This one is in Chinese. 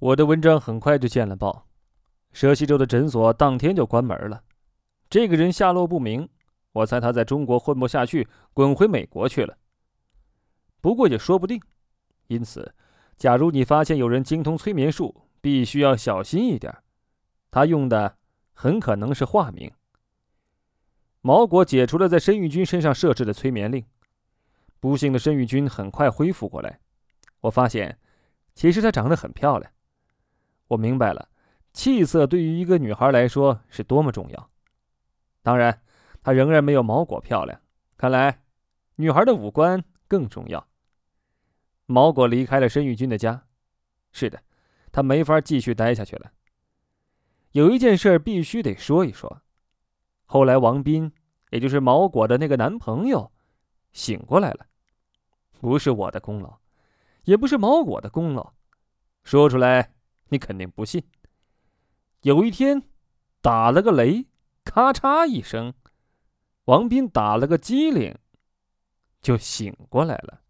我的文章很快就见了报，蛇溪州的诊所当天就关门了。这个人下落不明，我猜他在中国混不下去，滚回美国去了。不过也说不定，因此，假如你发现有人精通催眠术，必须要小心一点。他用的很可能是化名。毛果解除了在申玉君身上设置的催眠令，不幸的申玉君很快恢复过来。我发现，其实她长得很漂亮。我明白了，气色对于一个女孩来说是多么重要。当然，她仍然没有毛果漂亮。看来，女孩的五官更重要。毛果离开了申玉军的家。是的，他没法继续待下去了。有一件事必须得说一说。后来，王斌，也就是毛果的那个男朋友，醒过来了。不是我的功劳，也不是毛果的功劳。说出来。你肯定不信。有一天，打了个雷，咔嚓一声，王斌打了个激灵，就醒过来了。